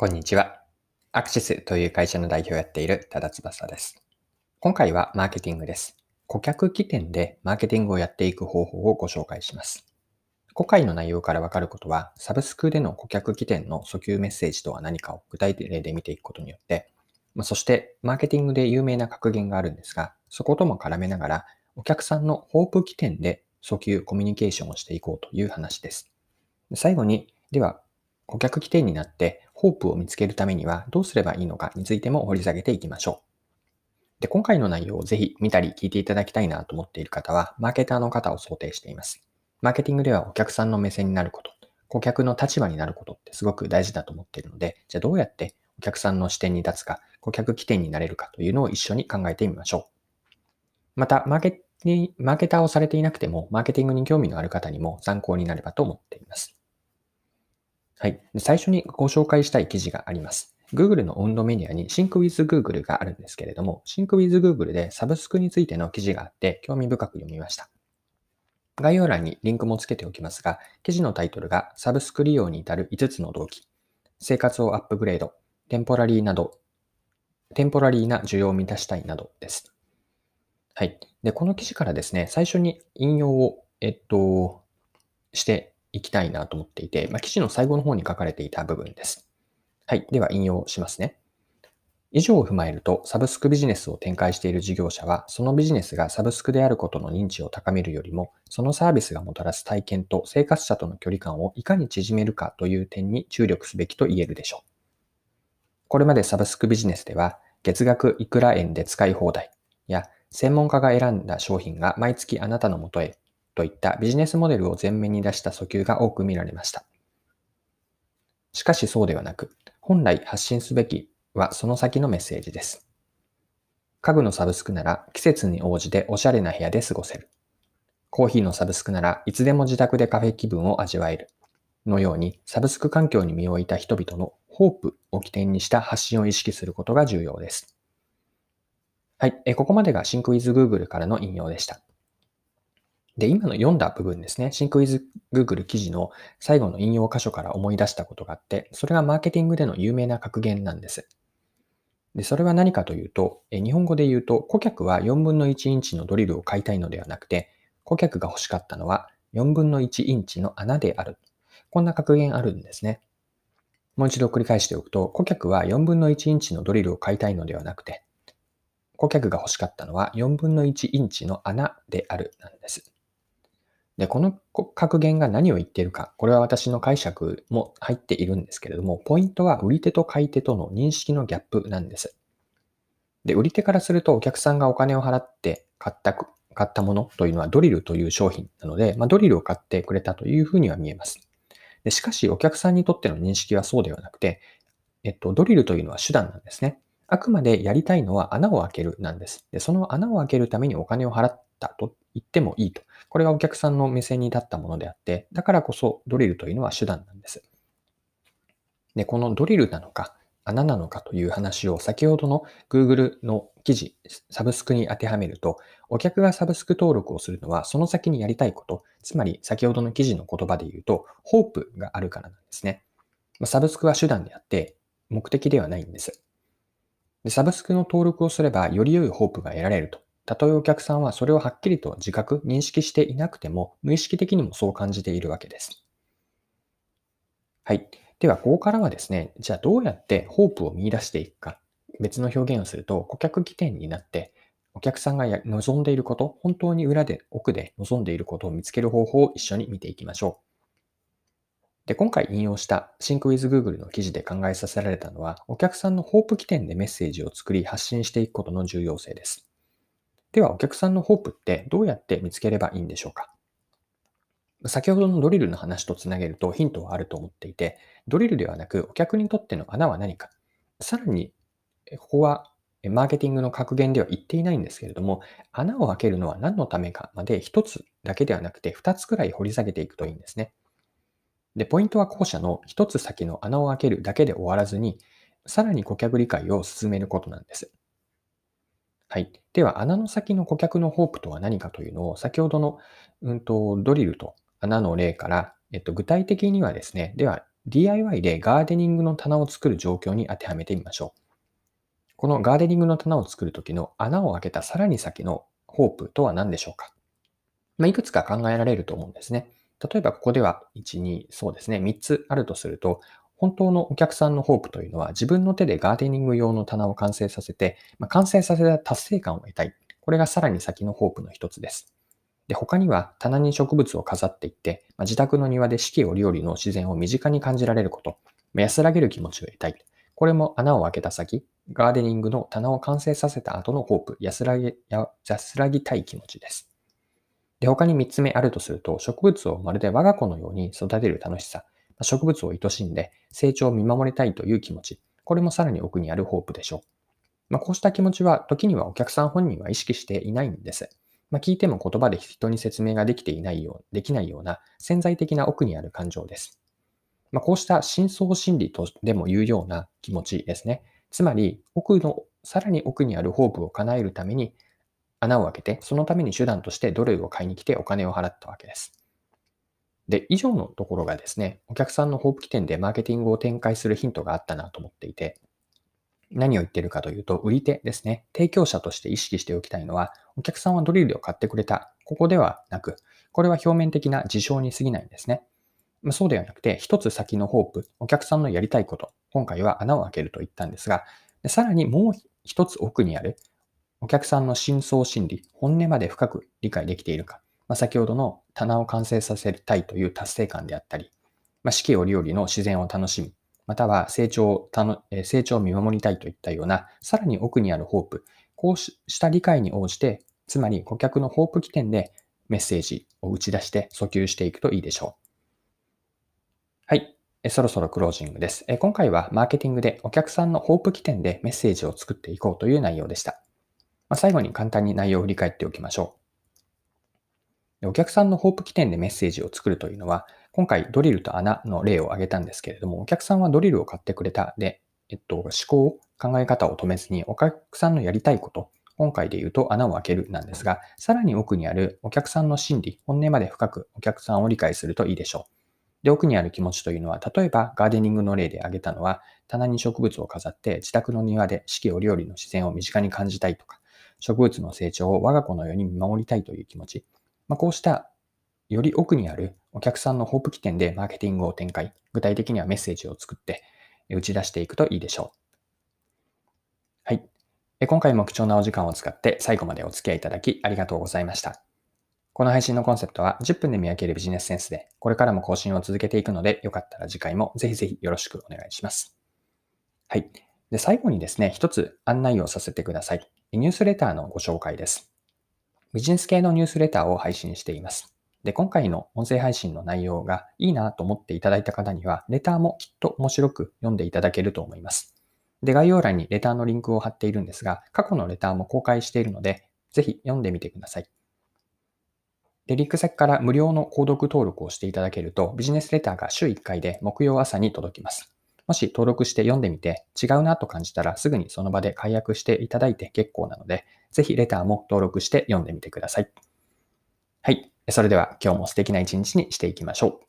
こんにちは。アクシスという会社の代表をやっている多田翼です。今回はマーケティングです。顧客起点でマーケティングをやっていく方法をご紹介します。今回の内容からわかることは、サブスクでの顧客起点の訴求メッセージとは何かを具体例で見ていくことによって、そしてマーケティングで有名な格言があるんですが、そことも絡めながら、お客さんのホープ起点で訴求、コミュニケーションをしていこうという話です。最後に、では顧客起点になってホープを見つけるためにはどうすればいいのかについても掘り下げていきましょう。で、今回の内容をぜひ見たり聞いていただきたいなと思っている方は、マーケターの方を想定しています。マーケティングではお客さんの目線になること、顧客の立場になることってすごく大事だと思っているので、じゃあどうやってお客さんの視点に立つか、顧客起点になれるかというのを一緒に考えてみましょう。また、マーケマーケターをされていなくても、マーケティングに興味のある方にも参考になればと思っています。はい。最初にご紹介したい記事があります。Google の温度メディアに Sync with Google があるんですけれども、Sync with Google でサブスクについての記事があって興味深く読みました。概要欄にリンクもつけておきますが、記事のタイトルがサブスク利用に至る5つの動機、生活をアップグレード、テンポラリーなど、テンポラリーな需要を満たしたいなどです。はい。で、この記事からですね、最初に引用を、えっと、していきたいなと思っていて、まあ、記事の最後の方に書かれていた部分です。はい。では引用しますね。以上を踏まえると、サブスクビジネスを展開している事業者は、そのビジネスがサブスクであることの認知を高めるよりも、そのサービスがもたらす体験と生活者との距離感をいかに縮めるかという点に注力すべきと言えるでしょう。これまでサブスクビジネスでは、月額いくら円で使い放題や、専門家が選んだ商品が毎月あなたのもとへといったビジネスモデルを前面に出した訴求が多く見られました。しかしそうではなく、本来発信すべきはその先のメッセージです。家具のサブスクなら季節に応じておしゃれな部屋で過ごせる。コーヒーのサブスクならいつでも自宅でカフェ気分を味わえる。のようにサブスク環境に身を置いた人々のホープを起点にした発信を意識することが重要です。はい。ここまでが SyncWithGoogle からの引用でした。で、今の読んだ部分ですね、シンクイズ Google 記事の最後の引用箇所から思い出したことがあって、それがマーケティングでの有名な格言なんです。で、それは何かというと、日本語で言うと、顧客は4分の1インチのドリルを買いたいのではなくて、顧客が欲しかったのは4分の1インチの穴である。こんな格言あるんですね。もう一度繰り返しておくと、顧客は4分の1インチのドリルを買いたいのではなくて、顧客が欲しかったのは4分の1インチの穴であるなんです。で、この格言が何を言っているか、これは私の解釈も入っているんですけれども、ポイントは売り手と買い手との認識のギャップなんです。で、売り手からするとお客さんがお金を払って買った、買ったものというのはドリルという商品なので、まあ、ドリルを買ってくれたというふうには見えます。でしかし、お客さんにとっての認識はそうではなくて、えっと、ドリルというのは手段なんですね。あくまでやりたいのは穴を開けるなんです。で、その穴を開けるためにお金を払ったと言ってもいいと。これがお客さんの目線に立ったものであって、だからこそドリルというのは手段なんです。で、このドリルなのか、穴なのかという話を先ほどの Google の記事、サブスクに当てはめると、お客がサブスク登録をするのはその先にやりたいこと、つまり先ほどの記事の言葉で言うと、ホープがあるからなんですね。サブスクは手段であって、目的ではないんです。でサブスクの登録をすれば、より良いホープが得られるとたとえお客さんはそれをはっきりと自覚、認識していなくても、無意識的にもそう感じているわけです。はい。では、ここからはですね、じゃあどうやってホープを見出していくか、別の表現をすると、顧客起点になって、お客さんが望んでいること、本当に裏で、奥で望んでいることを見つける方法を一緒に見ていきましょう。で、今回引用した SyncWithGoogle の記事で考えさせられたのは、お客さんのホープ起点でメッセージを作り発信していくことの重要性です。では、お客さんのホープってどうやって見つければいいんでしょうか？先ほどのドリルの話とつなげるとヒントはあると思っていて、ドリルではなくお客にとっての穴は何か。さらに、ここはマーケティングの格言では言っていないんですけれども、穴を開けるのは何のためかまで一つだけではなくて二つくらい掘り下げていくといいんですね。で、ポイントは後者の一つ先の穴を開けるだけで終わらずに、さらに顧客理解を進めることなんです。はい。では、穴の先の顧客のホープとは何かというのを、先ほどの、うんと、ドリルと穴の例から、えっと、具体的にはですね、では、DIY でガーデニングの棚を作る状況に当てはめてみましょう。このガーデニングの棚を作るときの穴を開けたさらに先のホープとは何でしょうかまあ、いくつか考えられると思うんですね。例えばここでは1、2、そうですね、3つあるとすると、本当のお客さんのホープというのは自分の手でガーデニング用の棚を完成させて、まあ、完成させた達成感を得たい。これがさらに先のホープの一つです。で、他には棚に植物を飾っていって、まあ、自宅の庭で四季折々の自然を身近に感じられること、まあ、安らげる気持ちを得たい。これも穴を開けた先、ガーデニングの棚を完成させた後のホープ、安らぎ、安らぎたい気持ちです。で、他に3つ目あるとすると、植物をまるで我が子のように育てる楽しさ、植物を愛しんで成長を見守りたいという気持ち、これもさらに奥にあるホープでしょう。まあ、こうした気持ちは、時にはお客さん本人は意識していないんです。まあ、聞いても言葉で人に説明ができていないよう、できないような潜在的な奥にある感情です。まあ、こうした深層心理とでも言うような気持ちですね。つまり、奥の、さらに奥にあるホープを叶えるために、穴を開けて、そのために手段としてドルを買いに来てお金を払ったわけです。で、以上のところがですね、お客さんのホープ起点でマーケティングを展開するヒントがあったなと思っていて、何を言ってるかというと、売り手ですね。提供者として意識しておきたいのは、お客さんはドリルを買ってくれた。ここではなく、これは表面的な事象に過ぎないんですね。まそうではなくて、一つ先のホープ、お客さんのやりたいこと、今回は穴を開けると言ったんですが、さらにもう一つ奥にある、お客さんの深層心理、本音まで深く理解できているか。まあ、先ほどの棚を完成させたいという達成感であったり、まあ、四季折々の自然を楽しみ、または成長をたの成長を見守りたいといったような、さらに奥にあるホープ、こうした理解に応じて、つまり顧客のホープ起点でメッセージを打ち出して訴求していくといいでしょう。はい。そろそろクロージングです。今回はマーケティングでお客さんのホープ起点でメッセージを作っていこうという内容でした。ま、最後に簡単に内容を振り返っておきましょう。お客さんのホープ起点でメッセージを作るというのは、今回ドリルと穴の例を挙げたんですけれども、お客さんはドリルを買ってくれたで、えっと、思考、考え方を止めずに、お客さんのやりたいこと、今回で言うと穴を開けるなんですが、さらに奥にあるお客さんの心理、本音まで深くお客さんを理解するといいでしょう。で、奥にある気持ちというのは、例えばガーデニングの例で挙げたのは、棚に植物を飾って自宅の庭で四季折々の自然を身近に感じたいとか、植物の成長を我が子のように見守りたいという気持ち。まあ、こうしたより奥にあるお客さんのホープ起点でマーケティングを展開、具体的にはメッセージを作って打ち出していくといいでしょう。はい。今回も貴重なお時間を使って最後までお付き合いいただきありがとうございました。この配信のコンセプトは10分で見分けるビジネスセンスで、これからも更新を続けていくので、よかったら次回もぜひぜひよろしくお願いします。はい。で、最後にですね、一つ案内をさせてください。ニュースレターのご紹介です。ビジネス系のニュースレターを配信しています。で、今回の音声配信の内容がいいなと思っていただいた方には、レターもきっと面白く読んでいただけると思います。で、概要欄にレターのリンクを貼っているんですが、過去のレターも公開しているので、ぜひ読んでみてください。で、リンク先から無料の購読登録をしていただけると、ビジネスレターが週1回で木曜朝に届きます。もし登録して読んでみて違うなと感じたらすぐにその場で解約していただいて結構なので、ぜひレターも登録して読んでみてください。はい。それでは今日も素敵な一日にしていきましょう。